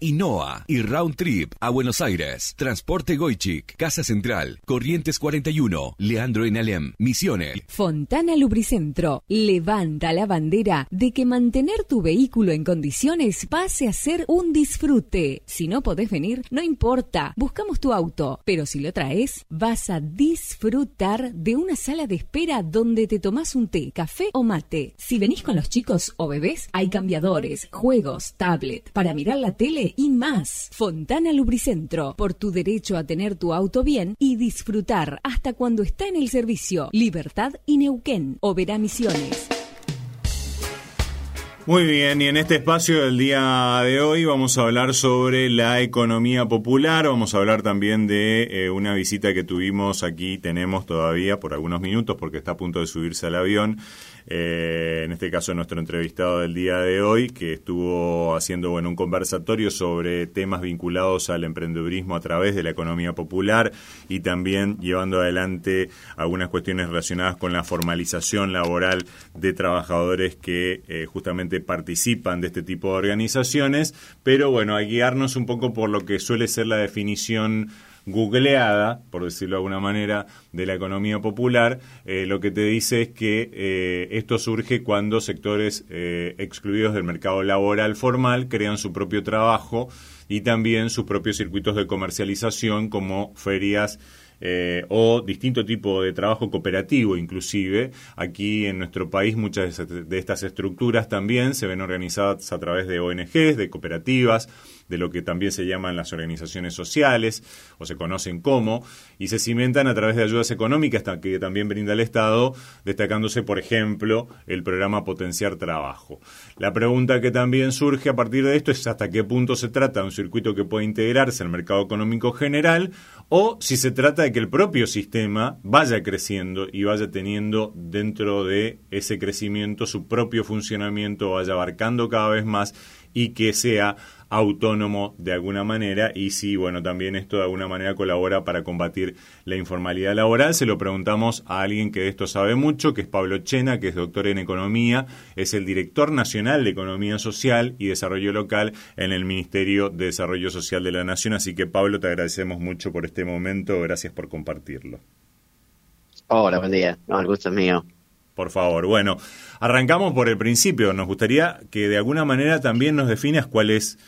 y NOA y Round Trip a Buenos Aires. Transporte Goichik, Casa Central, Corrientes 41, Leandro en Alem, Misiones. Fontana Lubricentro levanta la bandera de que mantener tu vehículo en condiciones pase a ser un disfrute. Si no podés venir, no importa, buscamos tu auto, pero si lo traes, vas a disfrutar de una sala de espera donde te tomás un té, café o mate. Si venís con los chicos o bebés, hay cambiadores, juegos, tablet, para mirar la tele y más. Fontana Lubricentro, por tu derecho a tener tu auto bien y disfrutar hasta cuando está en el servicio. Libertad y Neuquén, Oberá Misiones. Muy bien, y en este espacio del día de hoy vamos a hablar sobre la economía popular, vamos a hablar también de eh, una visita que tuvimos aquí, tenemos todavía por algunos minutos porque está a punto de subirse al avión, eh, en este caso nuestro entrevistado del día de hoy, que estuvo haciendo bueno, un conversatorio sobre temas vinculados al emprendedurismo a través de la economía popular y también llevando adelante algunas cuestiones relacionadas con la formalización laboral de trabajadores que eh, justamente participan de este tipo de organizaciones, pero bueno, a guiarnos un poco por lo que suele ser la definición googleada, por decirlo de alguna manera, de la economía popular, eh, lo que te dice es que eh, esto surge cuando sectores eh, excluidos del mercado laboral formal crean su propio trabajo y también sus propios circuitos de comercialización como ferias o distinto tipo de trabajo cooperativo inclusive. Aquí en nuestro país muchas de estas estructuras también se ven organizadas a través de ONGs, de cooperativas, de lo que también se llaman las organizaciones sociales, o se conocen como, y se cimentan a través de ayudas económicas que también brinda el Estado, destacándose, por ejemplo, el programa Potenciar Trabajo. La pregunta que también surge a partir de esto es hasta qué punto se trata de un circuito que puede integrarse al mercado económico general o si se trata de que el propio sistema vaya creciendo y vaya teniendo dentro de ese crecimiento su propio funcionamiento, vaya abarcando cada vez más y que sea autónomo de alguna manera y si, bueno, también esto de alguna manera colabora para combatir la informalidad laboral. Se lo preguntamos a alguien que de esto sabe mucho, que es Pablo Chena, que es doctor en economía, es el director nacional de Economía Social y Desarrollo Local en el Ministerio de Desarrollo Social de la Nación. Así que, Pablo, te agradecemos mucho por este momento. Gracias por compartirlo. Hola, buen día. No, el gusto es mío. Por favor. Bueno, arrancamos por el principio. Nos gustaría que de alguna manera también nos definas cuál es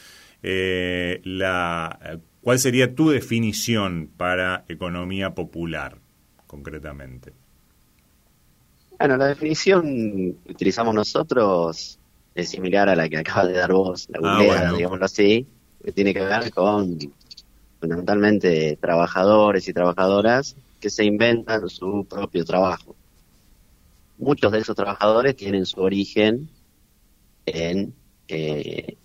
eh, la, cuál sería tu definición para economía popular, concretamente. Bueno, la definición que utilizamos nosotros es similar a la que acaba de dar vos, la ah, digámoslo así, que tiene que ver con fundamentalmente trabajadores y trabajadoras que se inventan su propio trabajo muchos de esos trabajadores tienen su origen en eh,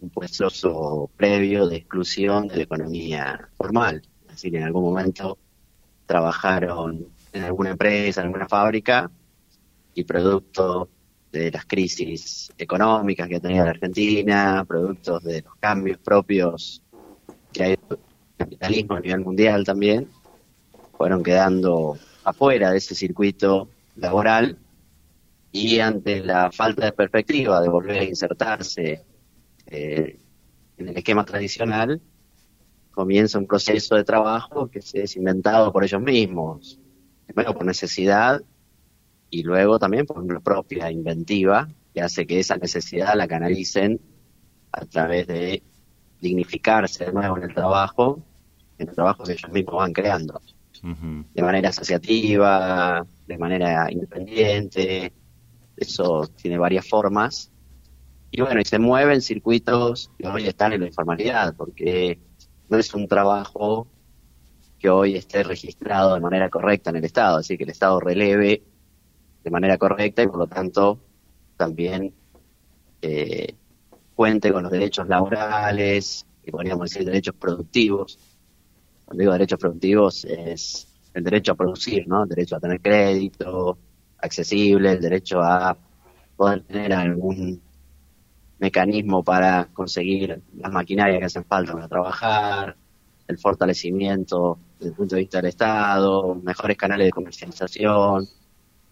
un proceso previo de exclusión de la economía formal. Es decir, en algún momento trabajaron en alguna empresa, en alguna fábrica, y producto de las crisis económicas que ha tenido la Argentina, productos de los cambios propios que hay capitalismo a nivel mundial también, fueron quedando afuera de ese circuito laboral y ante la falta de perspectiva de volver a insertarse eh, en el esquema tradicional, comienza un proceso de trabajo que se es inventado por ellos mismos, primero por necesidad y luego también por una propia inventiva que hace que esa necesidad la canalicen a través de dignificarse de nuevo en el trabajo, en el trabajo que ellos mismos van creando, de manera asociativa, de manera independiente, eso tiene varias formas. Y bueno, y se mueven circuitos que hoy están en la informalidad, porque no es un trabajo que hoy esté registrado de manera correcta en el Estado, así que el Estado releve de manera correcta y por lo tanto también eh, cuente con los derechos laborales y podríamos decir derechos productivos. Cuando digo derechos productivos es el derecho a producir, ¿no? El derecho a tener crédito accesible, el derecho a poder tener algún mecanismo para conseguir las maquinarias que hacen falta para trabajar, el fortalecimiento desde el punto de vista del Estado, mejores canales de comercialización.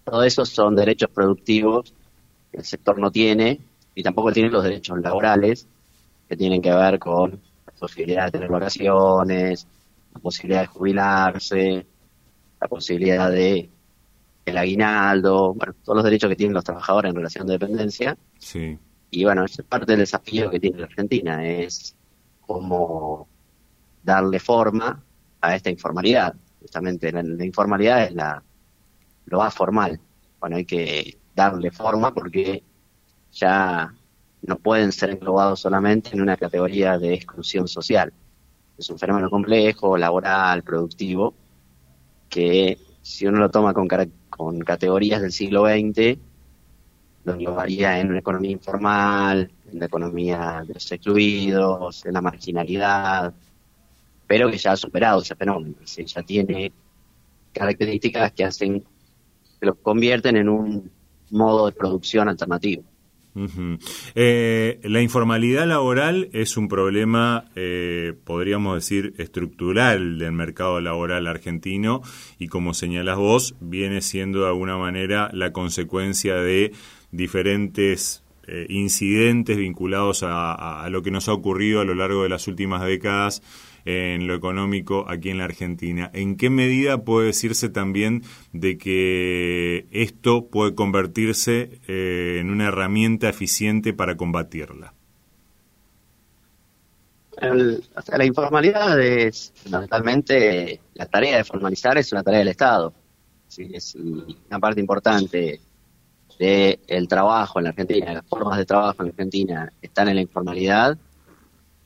Todo eso son derechos productivos que el sector no tiene y tampoco tiene los derechos laborales que tienen que ver con la posibilidad de tener vacaciones, la posibilidad de jubilarse, la posibilidad de el aguinaldo, bueno, todos los derechos que tienen los trabajadores en relación de dependencia. Sí. Y bueno, es parte del desafío que tiene la Argentina, es cómo darle forma a esta informalidad. Justamente la, informalidad es la lo más formal. Bueno, hay que darle forma porque ya no pueden ser englobados solamente en una categoría de exclusión social. Es un fenómeno complejo, laboral, productivo, que si uno lo toma con, categorías del siglo XX, lo llevaría en una economía informal, en la economía de los excluidos, en la marginalidad, pero que ya ha superado ese fenómeno, ya tiene características que hacen, que lo convierten en un modo de producción alternativo. Eh, la informalidad laboral es un problema, eh, podríamos decir, estructural del mercado laboral argentino y como señalas vos, viene siendo de alguna manera la consecuencia de diferentes eh, incidentes vinculados a, lo que nos ha ocurrido a lo largo de las últimas décadas en lo económico aquí en la Argentina. ¿En qué medida puede decirse también de que esto puede convertirse eh, en una herramienta eficiente para combatirla? la informalidad es fundamentalmente la tarea de formalizar es una tarea del Estado. ¿sí? Es una parte importante del trabajo en la Argentina, las formas de trabajo en la Argentina están en la informalidad,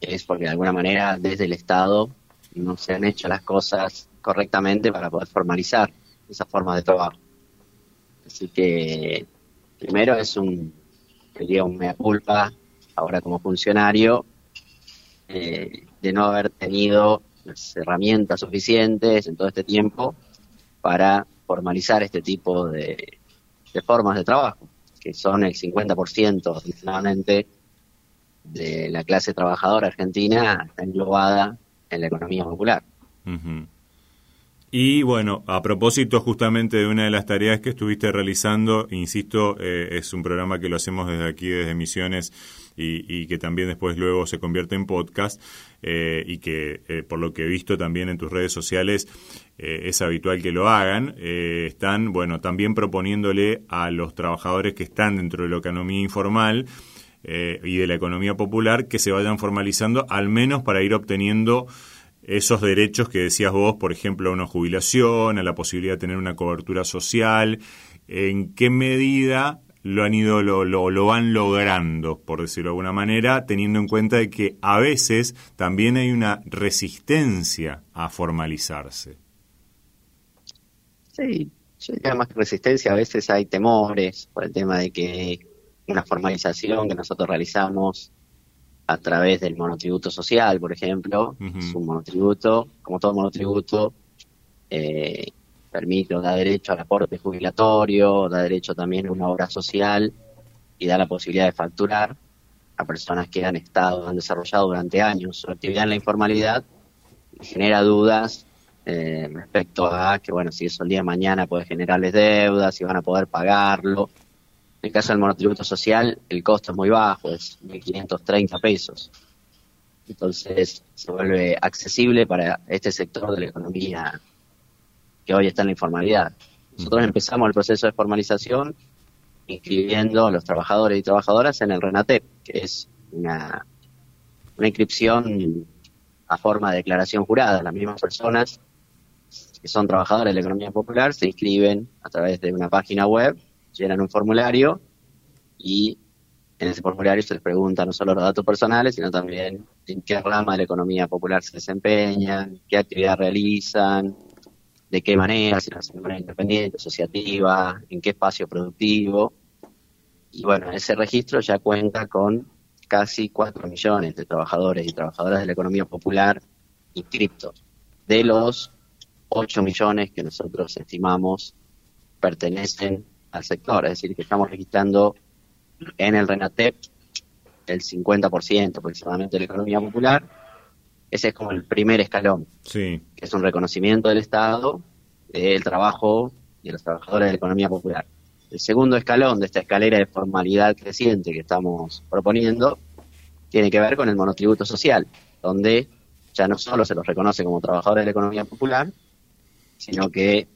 es porque de alguna manera desde el Estado no se han hecho las cosas correctamente para poder formalizar esas formas de trabajo. Así que primero es un, diría un mea culpa ahora como funcionario eh, de no haber tenido las herramientas suficientes en todo este tiempo para formalizar este tipo de, de formas de trabajo, que son el 50% aproximadamente de la clase trabajadora argentina englobada en la economía popular. Y bueno, a propósito justamente de una de las tareas que estuviste realizando, insisto, eh, es un programa que lo hacemos desde aquí, desde Misiones, y, que también después luego se convierte en podcast, eh, y que eh, por lo que he visto también en tus redes sociales es habitual que lo hagan, están, bueno, también proponiéndole a los trabajadores que están dentro de la economía informal, y de la economía popular que se vayan formalizando, al menos para ir obteniendo esos derechos que decías vos, por ejemplo, a una jubilación, a la posibilidad de tener una cobertura social, ¿en qué medida lo han ido, lo, lo, van logrando, por decirlo de alguna manera, teniendo en cuenta de que a veces también hay una resistencia a formalizarse? Sí, yo diría más que resistencia, a veces hay temores por el tema de que una formalización que nosotros realizamos a través del monotributo social, por ejemplo. Es un monotributo, como todo monotributo, eh, permite da derecho al aporte jubilatorio, da derecho también a una obra social y da la posibilidad de facturar a personas que han estado, han desarrollado durante años su actividad en la informalidad genera dudas eh, respecto a que, bueno, si eso el día de mañana puede generarles deudas, si van a poder pagarlo, en el caso del monotributo social, el costo es muy bajo, es 1.530 pesos. entonces se vuelve accesible para este sector de la economía que hoy está en la informalidad. Nosotros empezamos el proceso de formalización inscribiendo a los trabajadores y trabajadoras en el RENATEP, que es una, una inscripción a forma de declaración jurada. Las mismas personas que son trabajadores de la economía popular se inscriben a través de una página web, llenan un formulario y en ese formulario se les pregunta no solo los datos personales, sino también en qué rama de la economía popular se desempeñan, qué actividad realizan, de qué manera, si hacen de manera independiente, asociativa, en qué espacio productivo. Y bueno, ese registro ya cuenta con casi 4 millones de trabajadores y trabajadoras de la economía popular inscriptos, de los 8 millones que nosotros estimamos pertenecen al sector, es decir, que estamos registrando en el RENATEP el 50% aproximadamente de la economía popular. Ese es como el primer escalón, sí. que es un reconocimiento del Estado del trabajo y de los trabajadores de la economía popular. El segundo escalón de esta escalera de formalidad creciente que estamos proponiendo tiene que ver con el monotributo social, donde ya no solo se los reconoce como trabajadores de la economía popular, sino que,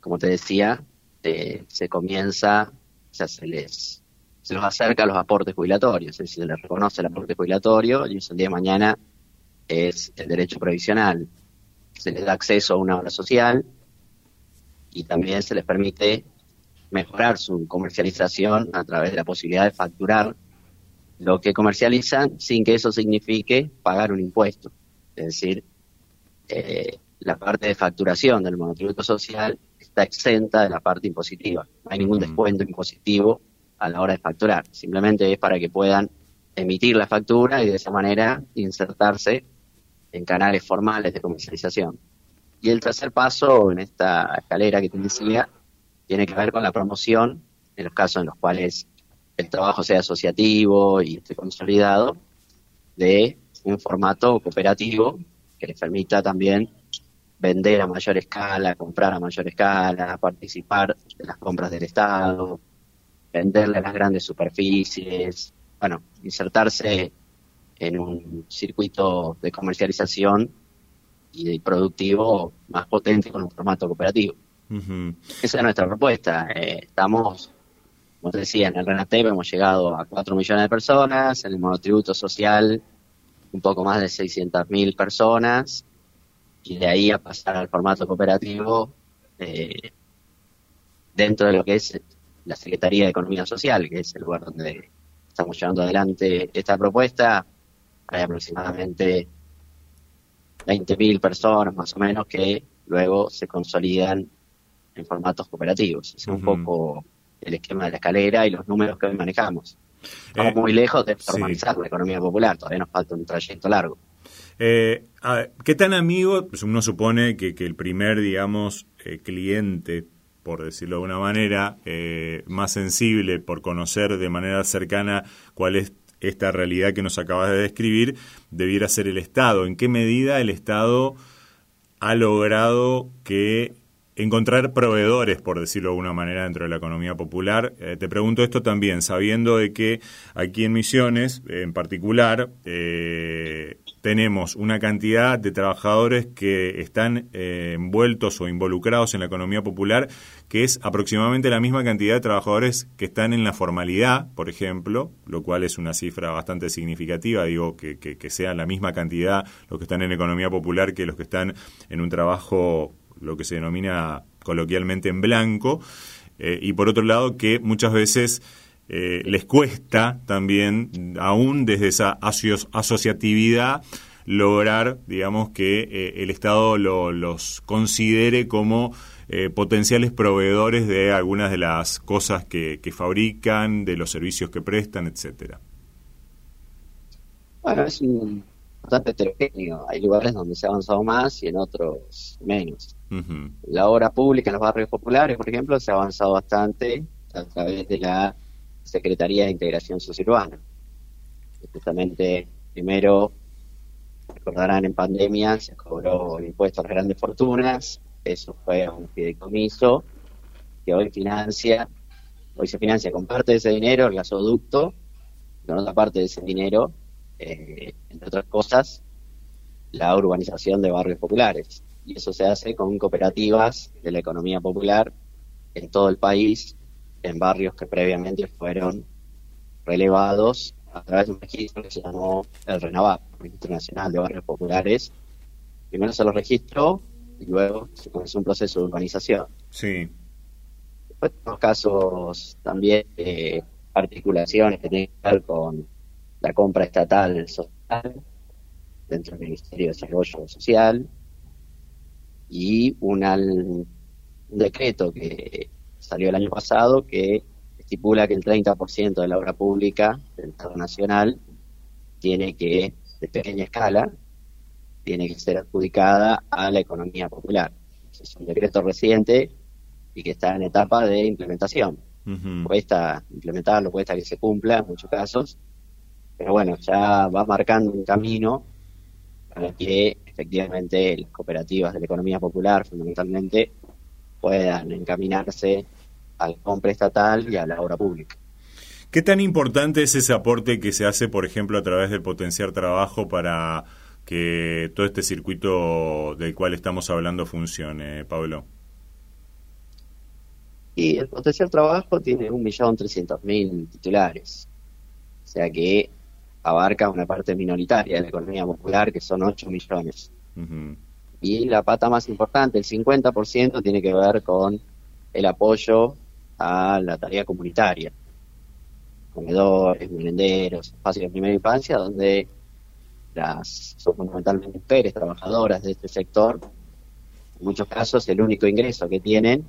como te decía, se comienza, o sea, se les, se los acerca a los aportes jubilatorios, es decir, se les reconoce el aporte jubilatorio y eso el día de mañana es el derecho previsional. Se les da acceso a una obra social y también se les permite mejorar su comercialización a través de la posibilidad de facturar lo que comercializan sin que eso signifique pagar un impuesto. Es decir, eh, la parte de facturación del monotributo social está exenta de la parte impositiva. No hay ningún descuento impositivo a la hora de facturar. Simplemente es para que puedan emitir la factura y de esa manera insertarse en canales formales de comercialización. Y el tercer paso en esta escalera que te decía tiene que ver con la promoción en los casos en los cuales el trabajo sea asociativo y esté consolidado de un formato cooperativo que les permita también vender a mayor escala, comprar a mayor escala, participar de las compras del Estado, venderle a las grandes superficies, bueno, insertarse en un circuito de comercialización y productivo más potente con un formato cooperativo. Esa es nuestra propuesta. Eh, estamos, como te decía, en el RENATEP hemos llegado a 4 millones de personas, en el monotributo social un poco más de 600.000 personas y de ahí a pasar al formato cooperativo eh, dentro de lo que es la Secretaría de Economía Social, que es el lugar donde estamos llevando adelante esta propuesta. Hay aproximadamente 20.000 personas más o menos que luego se consolidan en formatos cooperativos. Es un poco el esquema de la escalera y los números que hoy manejamos. Estamos eh, muy lejos de formalizar la economía popular, todavía nos falta un trayecto largo. Eh, ¿Qué tan amigo? Pues uno supone que, el primer, digamos, eh, cliente, por decirlo de una manera, más sensible por conocer de manera cercana cuál es esta realidad que nos acabas de describir, debiera ser el Estado. ¿En qué medida el Estado ha logrado que encontrar proveedores, por decirlo de alguna manera, dentro de la economía popular. Eh, te pregunto esto también, sabiendo de que aquí en Misiones, en particular, eh, tenemos una cantidad de trabajadores que están eh, envueltos o involucrados en la economía popular, que es aproximadamente la misma cantidad de trabajadores que están en la formalidad, por ejemplo, lo cual es una cifra bastante significativa, digo, que, que, que sea la misma cantidad los que están en economía popular que los que están en un trabajo lo que se denomina coloquialmente en blanco, eh, y por otro lado que muchas veces eh, les cuesta también, aún desde esa asociatividad, lograr, digamos, que eh, el Estado los considere como potenciales proveedores de algunas de las cosas que, que, fabrican, de los servicios que prestan, etcétera. Bueno, es un bastante heterogéneo. Hay lugares donde se ha avanzado más y en otros menos. La obra pública en los barrios populares, por ejemplo, se ha avanzado bastante a través de la Secretaría de Integración Sociurbana. Justamente, primero, recordarán en pandemia, se cobró el impuesto a las grandes fortunas, eso fue un fideicomiso que hoy financia, hoy se financia con parte de ese dinero el gasoducto, con otra parte de ese dinero eh, entre otras cosas, la urbanización de barrios populares. Y eso se hace con cooperativas de la economía popular en todo el país, en barrios que previamente fueron relevados a través de un registro que se llamó el RENAVAP, Registro Nacional de Barrios Populares. Primero se lo registró y luego se comenzó un proceso de urbanización. Sí. Después tenemos casos también de articulaciones que tienen que ver con la compra estatal social dentro del Ministerio de Desarrollo Social y un decreto que salió el año pasado que estipula que el 30% de la obra pública del Estado Nacional tiene que, de pequeña escala, tiene que ser adjudicada a la economía popular. Es un decreto reciente y que está en etapa de implementación. Cuesta implementarlo, cuesta que se cumpla en muchos casos, pero bueno, ya va marcando un camino para que efectivamente las cooperativas de la economía popular, fundamentalmente, puedan encaminarse al compra estatal y a la obra pública. ¿Qué tan importante es ese aporte que se hace, por ejemplo, a través del potenciar trabajo para que todo este circuito del cual estamos hablando funcione, Pablo? Y el potenciar trabajo tiene un millón trescientos mil titulares, o sea que abarca una parte minoritaria de la economía popular, que son 8 millones. Y la pata más importante, el 50%, tiene que ver con el apoyo a la tarea comunitaria. Comedores, merenderos, espacios de primera infancia, donde las son fundamentalmente mujeres trabajadoras de este sector. En muchos casos el único ingreso que tienen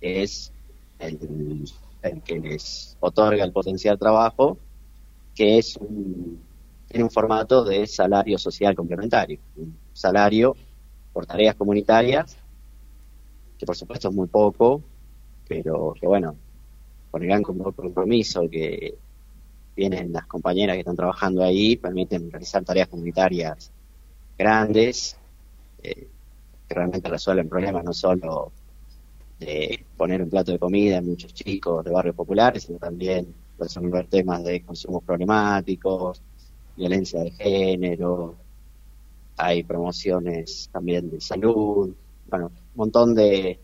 es el, que les otorga el potencial trabajo, que es un, en un formato de salario social complementario, un salario por tareas comunitarias, que por supuesto es muy poco, pero que bueno, por el gran compromiso que tienen las compañeras que están trabajando ahí, permiten realizar tareas comunitarias grandes, eh, que realmente resuelven problemas no solo de poner un plato de comida en muchos chicos de barrios populares, sino también resolver temas de consumos problemáticos, violencia de género, hay promociones también de salud, bueno, un montón de,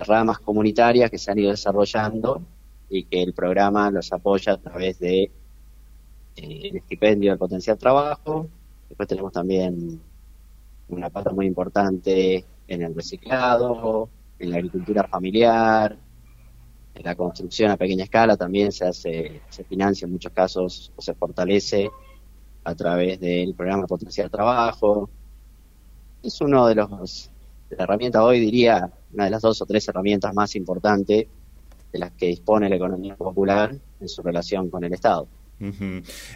ramas comunitarias que se han ido desarrollando y que el programa los apoya a través de eh, el estipendio del potencial trabajo. Después tenemos también una pata muy importante en el reciclado, en la agricultura familiar, en la construcción a pequeña escala también se hace, se financia en muchos casos o se fortalece a través del programa Potencial Trabajo. Es uno de los la herramienta hoy diría una de las dos o tres herramientas más importantes de las que dispone la economía popular en su relación con el Estado.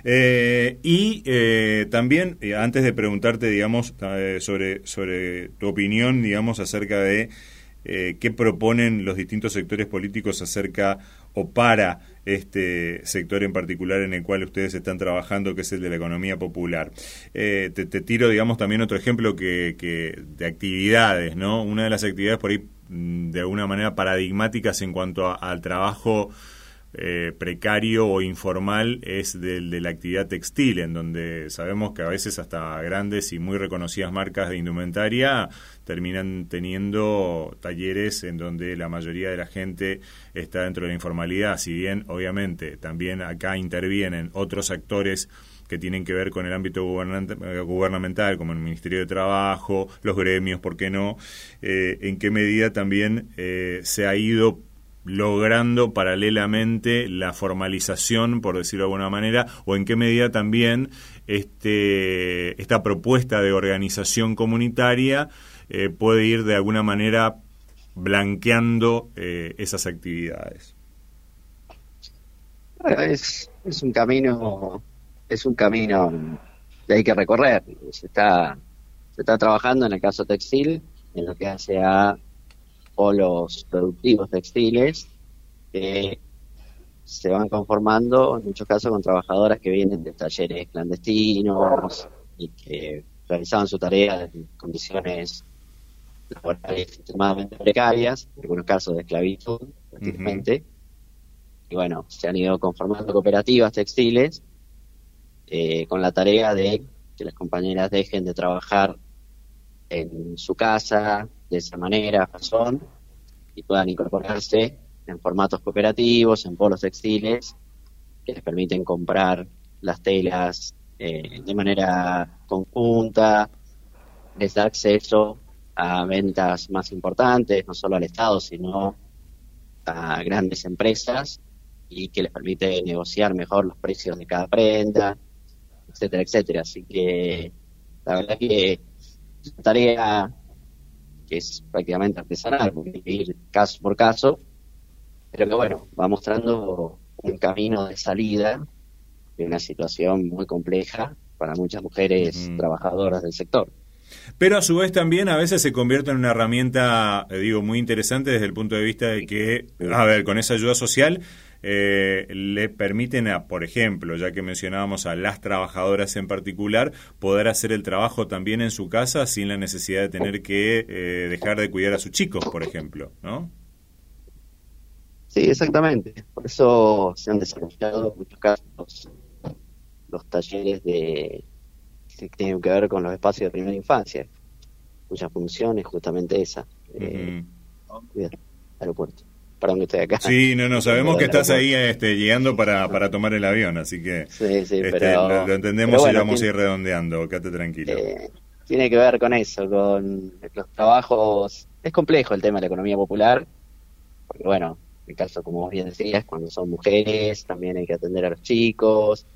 Eh, y eh, también, eh, antes de preguntarte, digamos, sobre, sobre tu opinión, digamos, acerca de qué proponen los distintos sectores políticos acerca o para este sector en particular en el cual ustedes están trabajando, que es el de la economía popular. te, tiro, digamos, también otro ejemplo que, que de actividades, ¿no? Una de las actividades por ahí, mm, de alguna manera, paradigmáticas en cuanto al trabajo eh, precario o informal es del de la actividad textil, en donde sabemos que a veces hasta grandes y muy reconocidas marcas de indumentaria terminan teniendo talleres en donde la mayoría de la gente está dentro de la informalidad, si bien obviamente también acá intervienen otros actores que tienen que ver con el ámbito gubernamental, como el Ministerio de Trabajo, los gremios, ¿por qué no? Eh, ¿En qué medida también eh, se ha ido logrando paralelamente la formalización, por decirlo de alguna manera, o en qué medida también este, esta propuesta de organización comunitaria eh, puede ir de alguna manera blanqueando eh, esas actividades. es, es un camino, es un camino que hay que recorrer. Se está, se está trabajando en el caso textil, en lo que hace a polos productivos textiles que se van conformando en muchos casos con trabajadoras que vienen de talleres clandestinos y que realizaban su tarea en condiciones laborales extremadamente precarias, en algunos casos de esclavitud prácticamente. Y bueno, se han ido conformando cooperativas textiles eh, con la tarea de que las compañeras dejen de trabajar en su casa de esa manera, razón, y puedan incorporarse en formatos cooperativos, en polos textiles, que les permiten comprar las telas eh, de manera conjunta, les da acceso a ventas más importantes, no solo al Estado, sino a grandes empresas y que les permite negociar mejor los precios de cada prenda, etcétera, etcétera. Así que la verdad que es una tarea que es prácticamente artesanal, porque hay que ir caso por caso, pero que bueno, va mostrando un camino de salida de una situación muy compleja para muchas mujeres trabajadoras del sector. Pero a su vez también a veces se convierte en una herramienta, eh, digo, muy interesante desde el punto de vista de que, a ver, con esa ayuda social eh, le permiten a, por ejemplo, ya que mencionábamos a las trabajadoras en particular, poder hacer el trabajo también en su casa sin la necesidad de tener que eh, dejar de cuidar a sus chicos, por ejemplo, ¿no? Sí, exactamente. Por eso se han desarrollado en muchos casos los talleres de que tienen que ver con los espacios de primera infancia, cuya función es justamente esa. Eh, aeropuerto. Perdón que estoy acá. Sí, no, no, sabemos que estás ahí este, llegando para, para tomar el avión, así que este, lo, entendemos y vamos a ir redondeando, quédate tranquilo. Eh, tiene que ver con eso, con los trabajos. Es complejo el tema de la economía popular, porque bueno, en el caso, como vos bien decías, cuando son mujeres, también hay que atender a los chicos,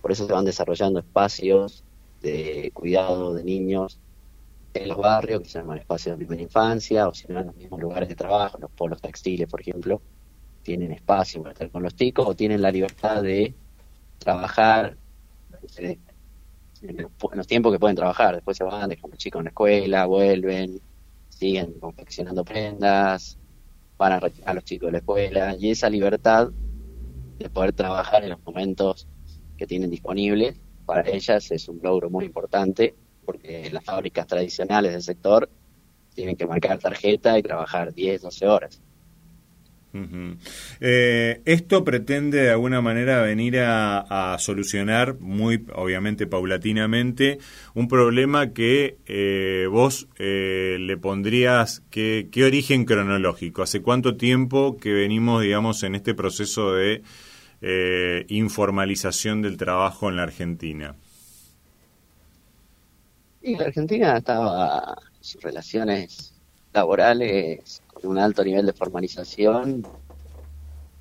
por eso se van desarrollando espacios de cuidado de niños en los barrios, que se llaman espacios de primera infancia, o si no en los mismos lugares de trabajo, los polos textiles, por ejemplo, tienen espacio para estar con los chicos o tienen la libertad de trabajar en los tiempos que pueden trabajar. Después se van, dejan los chicos en la escuela, vuelven, siguen confeccionando prendas, van a retirar a los chicos de la escuela, y esa libertad de poder trabajar en los momentos que tienen disponibles para ellas es un logro muy importante porque las fábricas tradicionales del sector tienen que marcar tarjeta y trabajar 10, 12 horas. Eh, esto pretende de alguna manera venir a, solucionar muy obviamente paulatinamente un problema que eh, vos eh, le pondrías ¿qué, qué origen cronológico hace cuánto tiempo que venimos digamos en este proceso de eh, informalización del trabajo en la Argentina? Y la Argentina estaba sus relaciones laborales con un alto nivel de formalización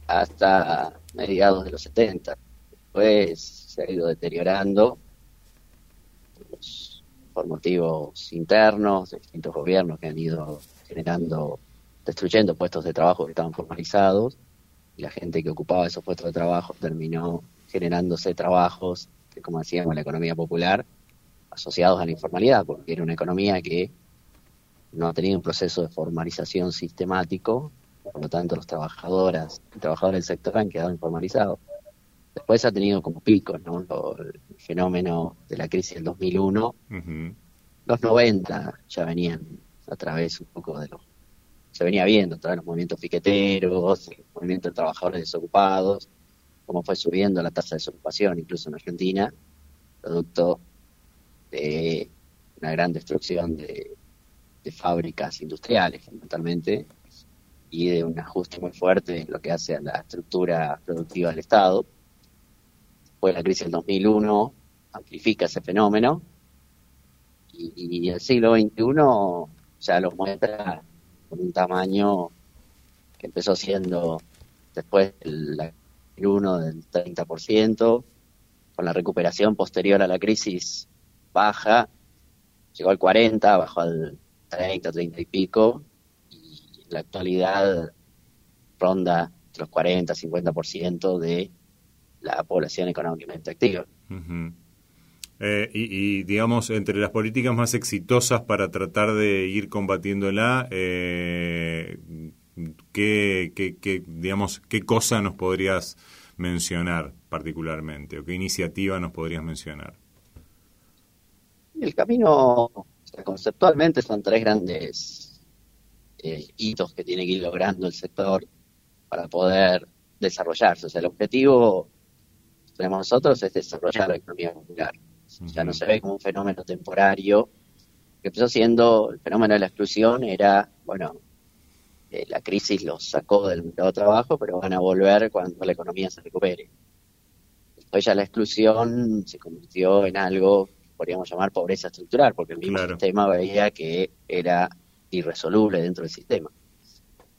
hasta mediados de los 70. Después se ha ido deteriorando por motivos internos de distintos gobiernos que han ido generando, destruyendo puestos de trabajo que estaban formalizados y la gente que ocupaba esos puestos de trabajo terminó generándose trabajos, que, como decíamos, la economía popular, asociados a la informalidad, porque era una economía que no ha tenido un proceso de formalización sistemático, por lo tanto los trabajadoras y trabajadores del sector han quedado informalizados. Después ha tenido como picos, ¿no? el fenómeno de la crisis del 2001. Los 90 ya venían a través un poco de los se venía viendo todos los movimientos piqueteros, el movimiento de trabajadores desocupados, cómo fue subiendo la tasa de desocupación, incluso en Argentina, producto de una gran destrucción de, fábricas industriales, fundamentalmente, y de un ajuste muy fuerte en lo que hace a la estructura productiva del Estado. Después la crisis del 2001 amplifica ese fenómeno, y, el siglo XXI ya lo muestra con un tamaño que empezó siendo después del 1 del 30%, con la recuperación posterior a la crisis baja, llegó al 40, bajó al 30, 30 y pico, y en la actualidad ronda los 40, 50% de la población económicamente activa. Eh, y, digamos, entre las políticas más exitosas para tratar de ir combatiéndola, eh, ¿qué, qué, digamos, ¿qué cosa nos podrías mencionar particularmente o qué iniciativa nos podrías mencionar? El camino, conceptualmente, son tres grandes eh, hitos que tiene que ir logrando el sector para poder desarrollarse. O sea, el objetivo tenemos nosotros es desarrollar la economía popular. Ya no se ve como un fenómeno temporario, que empezó siendo el fenómeno de la exclusión, era, bueno, eh, la crisis los sacó del mercado de trabajo, pero van a volver cuando la economía se recupere. Después ya la exclusión se convirtió en algo podríamos llamar pobreza estructural, porque el mismo sistema veía que era irresoluble dentro del sistema.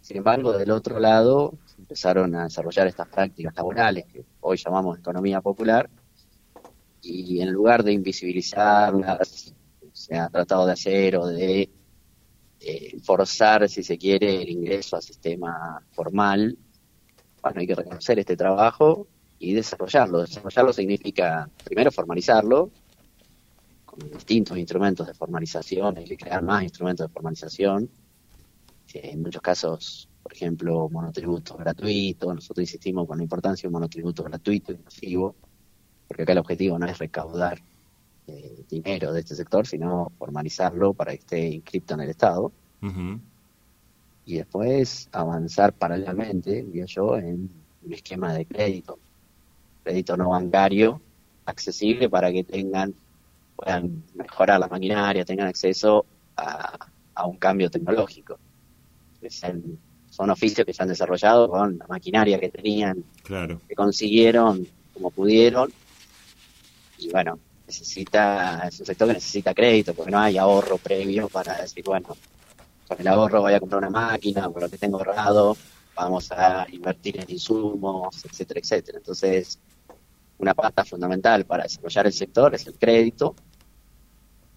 Sin embargo, del otro lado, empezaron a desarrollar estas prácticas laborales que hoy llamamos economía popular, y en lugar de invisibilizarlas, se ha tratado de hacer o de eh, forzar, si se quiere, el ingreso al sistema formal. Bueno, hay que reconocer este trabajo y desarrollarlo. Desarrollarlo significa, primero, formalizarlo con distintos instrumentos de formalización, hay que crear más instrumentos de formalización. en muchos casos, por ejemplo, monotributos gratuitos. Nosotros insistimos con la importancia de un monotributo gratuito y masivo, porque acá el objetivo no es recaudar eh, dinero de este sector, sino formalizarlo para que esté inscripto en el Estado. Y después avanzar paralelamente, diría yo, en un esquema de crédito, crédito no bancario, accesible para que tengan, puedan mejorar la maquinaria, tengan acceso a, un cambio tecnológico. son oficios que se han desarrollado con la maquinaria que tenían, que consiguieron como pudieron. Y bueno, necesita, es un sector que necesita crédito, porque no hay ahorro previo para decir, bueno, con el ahorro voy a comprar una máquina, con lo que tengo ahorrado, vamos a invertir en insumos, etcétera, etcétera. Entonces, una pata fundamental para desarrollar el sector es el crédito,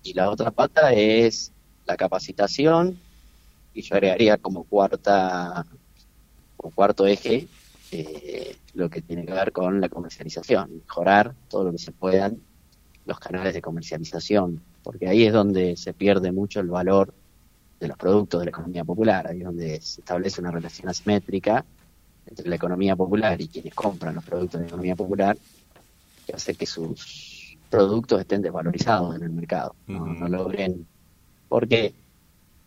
y la otra pata es la capacitación, y yo agregaría como cuarta, como cuarto eje, eh, lo que tiene que ver con la comercialización, mejorar todo lo que se puedan los canales de comercialización, porque ahí es donde se pierde mucho el valor de los productos de la economía popular, ahí es donde se establece una relación asimétrica entre la economía popular y quienes compran los productos de la economía popular, que hace que sus productos estén desvalorizados en el mercado, no, logren, porque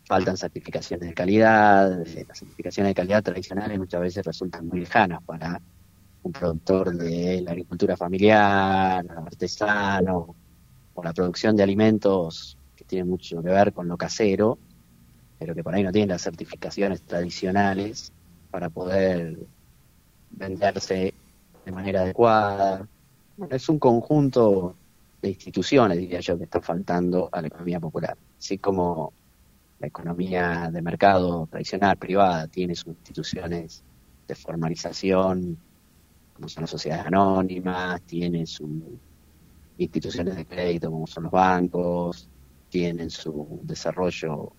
faltan certificaciones de calidad, las certificaciones de calidad tradicionales muchas veces resultan muy lejanas para un productor de la agricultura familiar, artesano, o la producción de alimentos que tiene mucho que ver con lo casero, pero que por ahí no tienen las certificaciones tradicionales para poder venderse de manera adecuada. Es un conjunto de instituciones, diría yo, que está faltando a la economía popular. Así como la economía de mercado tradicional, privada, tiene sus instituciones de formalización como son las sociedades anónimas, tienen sus instituciones de crédito como son los bancos, tienen su desarrollo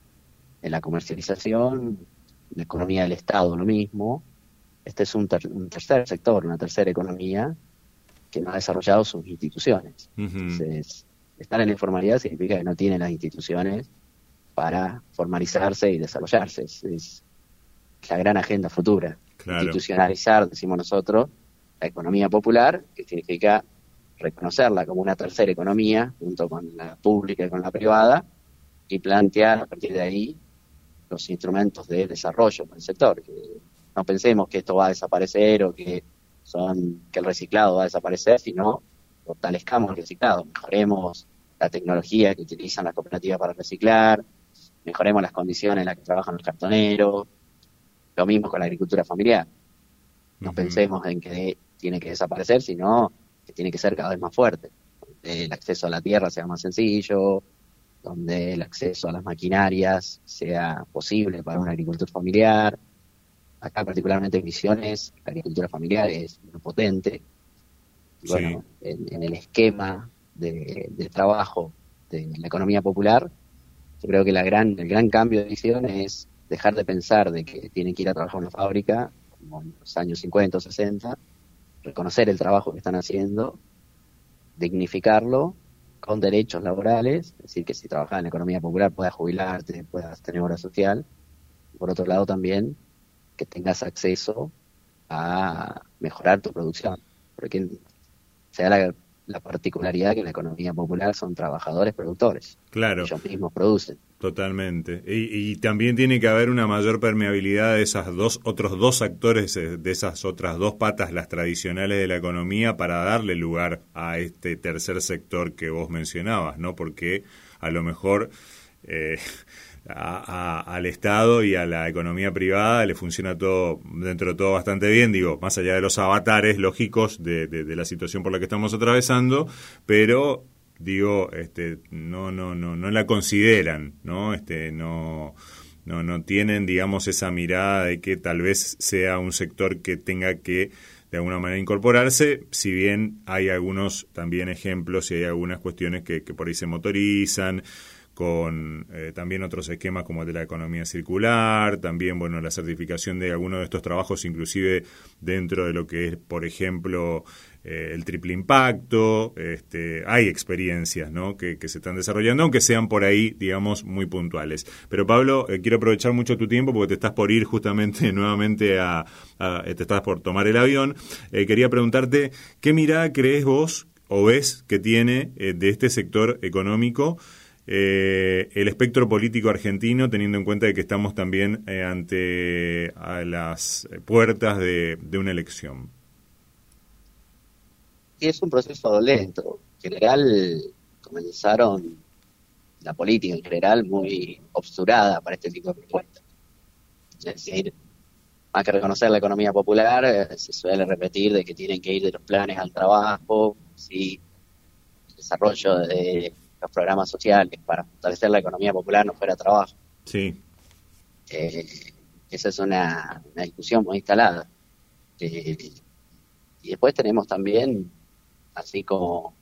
en la comercialización, la economía del Estado lo mismo. Este es un, tercer sector, una tercera economía que no ha desarrollado sus instituciones. Entonces, estar en la informalidad significa que no tiene las instituciones para formalizarse y desarrollarse. Es, la gran agenda futura. Institucionalizar, decimos nosotros, la economía popular, que significa reconocerla como una tercera economía, junto con la pública y con la privada, y plantear a partir de ahí los instrumentos de desarrollo para el sector. Que no pensemos que esto va a desaparecer o que son que el reciclado va a desaparecer, sino fortalezcamos el reciclado, mejoremos la tecnología que utilizan las cooperativas para reciclar, mejoremos las condiciones en las que trabajan los cartoneros, lo mismo con la agricultura familiar. No pensemos en que tiene que desaparecer, sino que tiene que ser cada vez más fuerte. Donde el acceso a la tierra sea más sencillo, donde el acceso a las maquinarias sea posible para un agricultor familiar. Acá particularmente en Misiones, la agricultura familiar es muy potente. bueno, en, el esquema de, trabajo de la economía popular, yo creo que la gran, el gran cambio de visión es dejar de pensar de que tienen que ir a trabajar en una fábrica, como en los años 50 o 60, reconocer el trabajo que están haciendo, dignificarlo con derechos laborales, es decir, que si trabajas en la economía popular puedas jubilarte, puedas tener hora social. Por otro lado también que tengas acceso a mejorar tu producción, porque sea la la particularidad que en la economía popular son trabajadores productores. Claro. Ellos mismos producen. Totalmente. Y, también tiene que haber una mayor permeabilidad de esas dos otros dos actores, eh, de esas otras dos patas, las tradicionales de la economía, para darle lugar a este tercer sector que vos mencionabas, ¿no? Porque a lo mejor eh, al Estado y a la economía privada le funciona todo, dentro de todo, bastante bien, digo, más allá de los avatares lógicos de, de, la situación por la que estamos atravesando, pero digo, este, no, no, no, no la consideran, ¿no? Este, no, no, no tienen, digamos, esa mirada de que tal vez sea un sector que tenga que de alguna manera incorporarse, si bien hay algunos también ejemplos y hay algunas cuestiones que por ahí se motorizan, con eh, también otros esquemas como el de la economía circular, también bueno la certificación de algunos de estos trabajos, inclusive dentro de lo que es, por ejemplo, eh, el triple impacto, este, hay experiencias ¿no? que, se están desarrollando, aunque sean por ahí, digamos, muy puntuales. Pero Pablo, eh, quiero aprovechar mucho tu tiempo porque te estás por ir justamente nuevamente a, te estás por tomar el avión. quería preguntarte, ¿qué mirada crees vos o ves que tiene de este sector económico? Eh, el espectro político argentino, teniendo en cuenta de que estamos también eh, ante a las puertas de, una elección? Es un proceso lento. En general, comenzaron la política en general muy obsturada para este tipo de propuestas. Es decir, más que reconocer la economía popular, eh, se suele repetir de que tienen que ir de los planes al trabajo, ¿sí? desarrollo de los programas sociales para fortalecer la economía popular no fuera trabajo. Sí. Eh, esa es una, discusión muy instalada. Eh, y después tenemos también, así como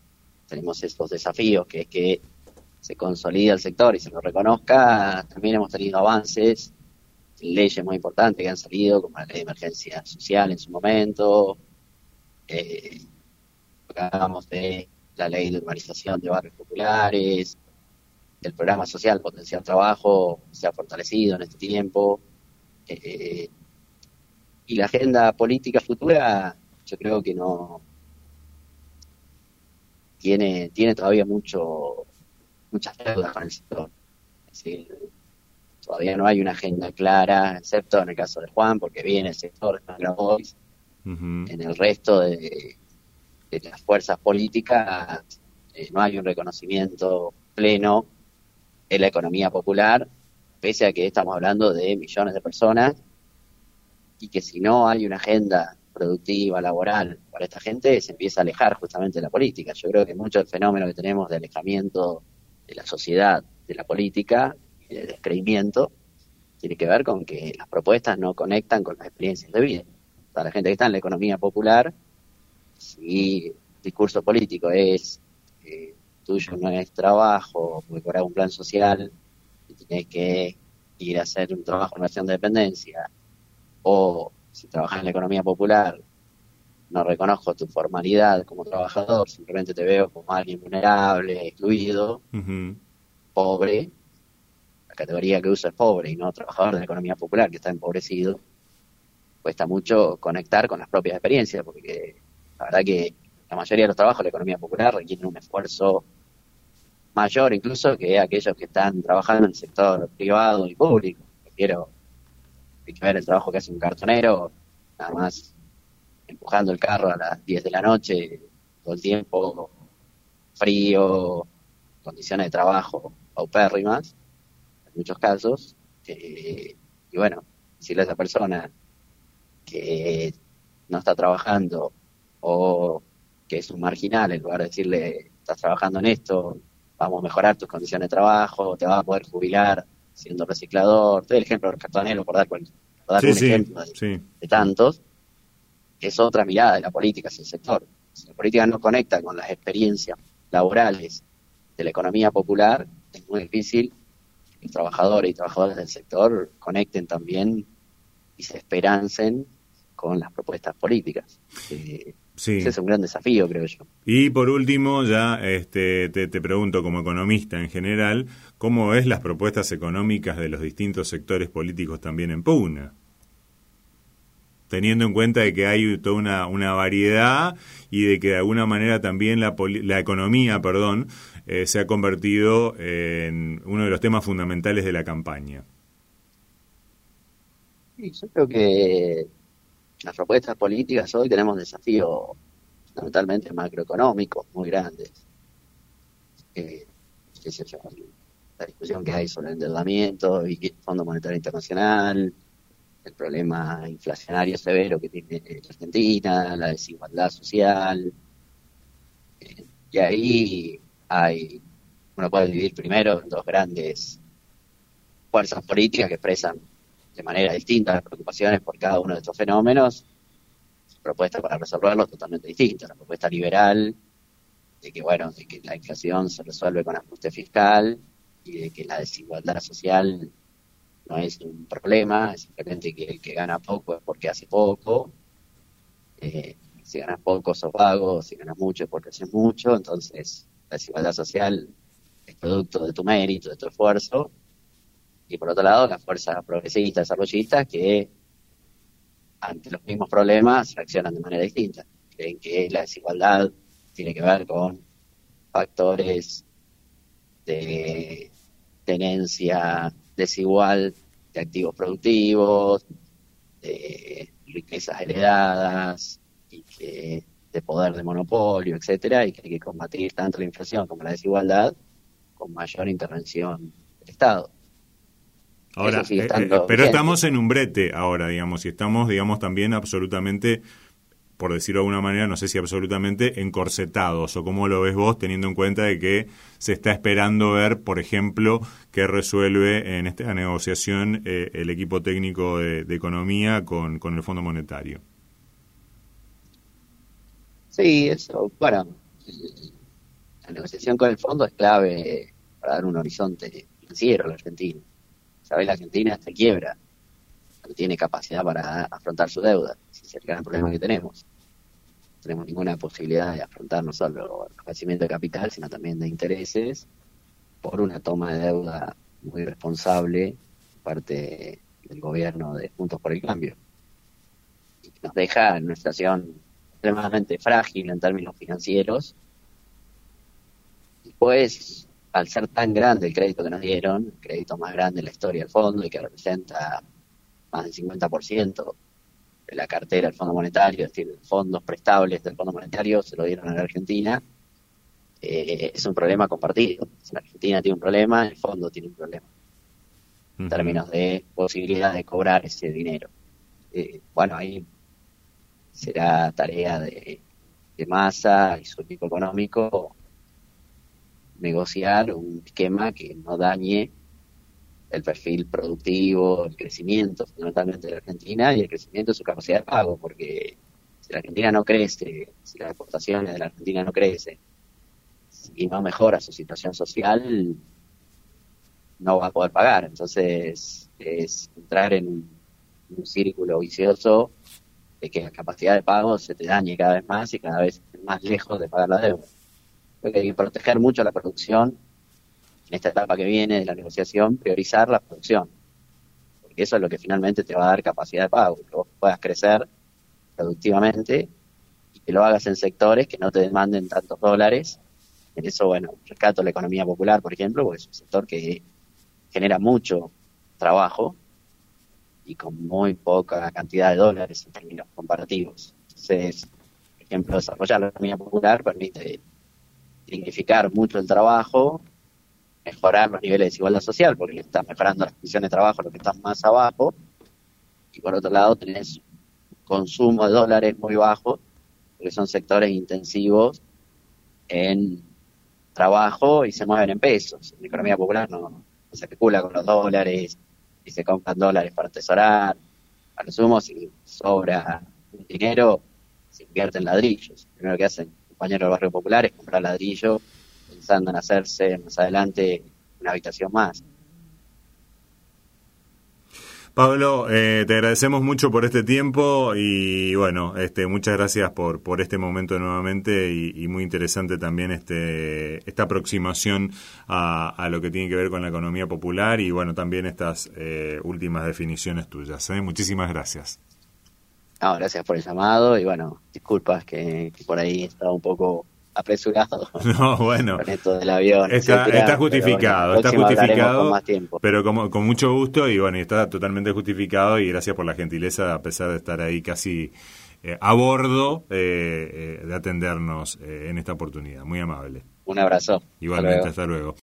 tenemos estos desafíos, que es que se consolida el sector y se lo reconozca, también hemos tenido avances leyes muy importantes que han salido, como la ley de emergencia social en su momento, eh, hablábamos de la ley de urbanización de barrios populares, el programa social Potencial Trabajo se ha fortalecido en este tiempo. Eh, y la agenda política futura, yo creo que no tiene, tiene todavía mucho muchas deudas con el sector. Es decir, todavía no hay una agenda clara, excepto en el caso de Juan, porque viene el sector de Boys. En el resto de, de las fuerzas políticas eh, no hay un reconocimiento pleno en la economía popular, pese a que estamos hablando de millones de personas y que si no hay una agenda productiva, laboral para esta gente, se empieza a alejar justamente de la política. Yo creo que mucho del fenómeno que tenemos de alejamiento de la sociedad, de la política y de descreimiento, tiene que ver con que las propuestas no conectan con las experiencias de vida. Para la gente que está en la economía popular, si el discurso político es eh, tuyo no es trabajo, porque por un plan social y tienes que ir a hacer un trabajo en relación de dependencia, o si trabajas en la economía popular, no reconozco tu formalidad como trabajador, simplemente te veo como alguien vulnerable, excluido, pobre, la categoría que uso es pobre y no trabajador de la economía popular que está empobrecido, cuesta mucho conectar con las propias experiencias, porque la verdad que la mayoría de los trabajos de la economía popular requieren un esfuerzo mayor incluso que aquellos que están trabajando en el sector privado y público. Quiero ver el trabajo que hace un cartonero, nada más empujando el carro a las 10 de la noche, todo el tiempo, frío, condiciones de trabajo paupérrimas, en muchos casos. Eh, y bueno, decirle a esa persona que no está trabajando o que es un marginal, en lugar de decirle, estás trabajando en esto, vamos a mejorar tus condiciones de trabajo, te vas a poder jubilar siendo reciclador, todo el ejemplo de los cartoneros, por dar, un ejemplo de, tantos, es otra mirada de la política hacia el sector. Si la política no conecta con las experiencias laborales de la economía popular, es muy difícil que los trabajadores y trabajadoras del sector conecten también y se esperancen con las propuestas políticas. Eh, ese es un gran desafío, creo yo. Y por último, ya este, te, pregunto como economista en general, ¿cómo ves las propuestas económicas de los distintos sectores políticos también en pugna? teniendo en cuenta de que hay toda una, una variedad y de que de alguna manera también la, la economía, perdón, eh, se ha convertido en uno de los temas fundamentales de la campaña. Sí, yo creo que las propuestas políticas hoy tenemos desafíos fundamentalmente macroeconómicos muy grandes. Eh, la discusión que hay sobre el endeudamiento y el Fondo Monetario Internacional, el problema inflacionario severo que tiene Argentina, la desigualdad social. Eh, y ahí hay, uno puede dividir primero en dos grandes fuerzas políticas que expresan de manera distinta las preocupaciones por cada uno de estos fenómenos, propuesta para resolverlos totalmente distinta. La propuesta liberal de que, bueno, de que la inflación se resuelve con ajuste fiscal y de que la desigualdad social no es un problema, es simplemente que el que gana poco es porque hace poco. Eh, si ganas poco sos vago, si ganas mucho es porque haces mucho, entonces la desigualdad social es producto de tu mérito, de tu esfuerzo. Y por otro lado, las fuerzas progresistas, desarrollistas, que ante los mismos problemas reaccionan de manera distinta. Creen que la desigualdad tiene que ver con factores de tenencia desigual de activos productivos, de riquezas heredadas y de poder de monopolio, etcétera, y que hay que combatir tanto la inflación como la desigualdad con mayor intervención del Estado. Ahora, eh, eh, pero estamos en un brete ahora, digamos, y estamos, digamos, también absolutamente por decirlo de alguna manera, no sé si absolutamente encorsetados, o cómo lo ves vos, teniendo en cuenta de que se está esperando ver, por ejemplo, qué resuelve en esta negociación eh, el equipo técnico de, economía con, con, el Fondo Monetario. Sí, eso, bueno, la negociación con el fondo es clave para dar un horizonte financiero a la Argentina. Sabes, la Argentina está quiebra, no tiene capacidad para afrontar su deuda, ese es el gran problema que tenemos tenemos ninguna posibilidad de afrontar no solo el crecimiento de capital, sino también de intereses, por una toma de deuda muy responsable parte del gobierno de Juntos por el Cambio. Nos deja en una situación extremadamente frágil en términos financieros. Después, al ser tan grande el crédito que nos dieron, el crédito más grande en la historia del fondo y que representa más del 50% la cartera del Fondo Monetario, es decir, fondos prestables del Fondo Monetario se lo dieron a la Argentina, eh, es un problema compartido. Si la Argentina tiene un problema, el fondo tiene un problema en términos de posibilidad de cobrar ese dinero. Eh, bueno, ahí será tarea de, de Massa y su equipo económico negociar un esquema que no dañe el perfil productivo, el crecimiento fundamentalmente de la Argentina y el crecimiento de su capacidad de pago, porque si la Argentina no crece, si las exportaciones de la Argentina no crecen, y no mejora su situación social, no va a poder pagar. Entonces es entrar en un, círculo vicioso de que la capacidad de pago se te dañe cada vez más y cada vez más lejos de pagar la deuda. Que proteger mucho la producción en esta etapa que viene de la negociación, priorizar la producción. Porque eso es lo que finalmente te va a dar capacidad de pago, que vos puedas crecer productivamente y que lo hagas en sectores que no te demanden tantos dólares. En eso, bueno, rescato la economía popular, por ejemplo, porque es un sector que genera mucho trabajo y con muy poca cantidad de dólares en términos comparativos. Entonces, por ejemplo, desarrollar la economía popular permite dignificar mucho el trabajo mejorar los niveles de desigualdad social, porque estás mejorando las condiciones de trabajo los que están más abajo, y por otro lado tenés consumo de dólares muy bajo, porque son sectores intensivos en trabajo y se mueven en pesos. En la economía popular no, se especula con los dólares y se compran dólares para atesorar. A lo sumo, si sobra dinero, se invierte en ladrillos. Lo primero que hacen compañeros del barrio popular comprar ladrillo pensando en hacerse más adelante una habitación más. Pablo, eh, te agradecemos mucho por este tiempo y bueno, este, muchas gracias por, por este momento nuevamente y, muy interesante también este, esta aproximación a, lo que tiene que ver con la economía popular y bueno, también estas eh, últimas definiciones tuyas. ¿eh? Muchísimas gracias. No, gracias por el llamado y bueno, disculpas que, por ahí estaba un poco apresurado. No, bueno. Con esto del avión. Está, está justificado, está justificado. Con más tiempo. Pero como, con mucho gusto y bueno, está totalmente justificado y gracias por la gentileza a pesar de estar ahí casi eh, a bordo eh, eh, de atendernos en esta oportunidad. Muy amable. Un abrazo. Igualmente, hasta luego.